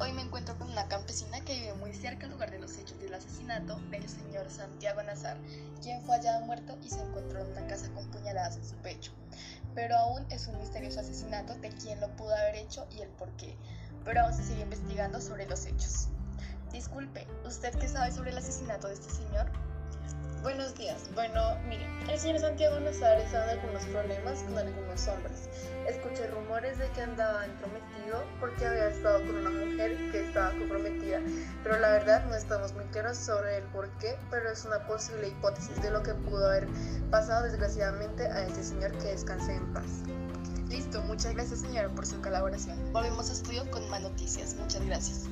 Hoy me encuentro con una campesina que vive muy cerca al lugar de los hechos del asesinato del señor Santiago Nazar, quien fue hallado muerto y se encontró en una casa con puñaladas en su pecho. Pero aún es un misterioso asesinato de quién lo pudo haber hecho y el por qué. Pero aún se sigue investigando sobre los hechos. Disculpe, ¿usted qué sabe sobre el asesinato de este señor? Buenos días. Bueno, mire, el señor Santiago Nazar estaba en algunos problemas con algunos hombres. Escuché rumores de que andaba entrometido porque había que estaba comprometida, pero la verdad no estamos muy claros sobre el por qué, pero es una posible hipótesis de lo que pudo haber pasado desgraciadamente a este señor que descanse en paz. Listo, muchas gracias señora por su colaboración. Volvemos a estudio con más noticias. Muchas gracias.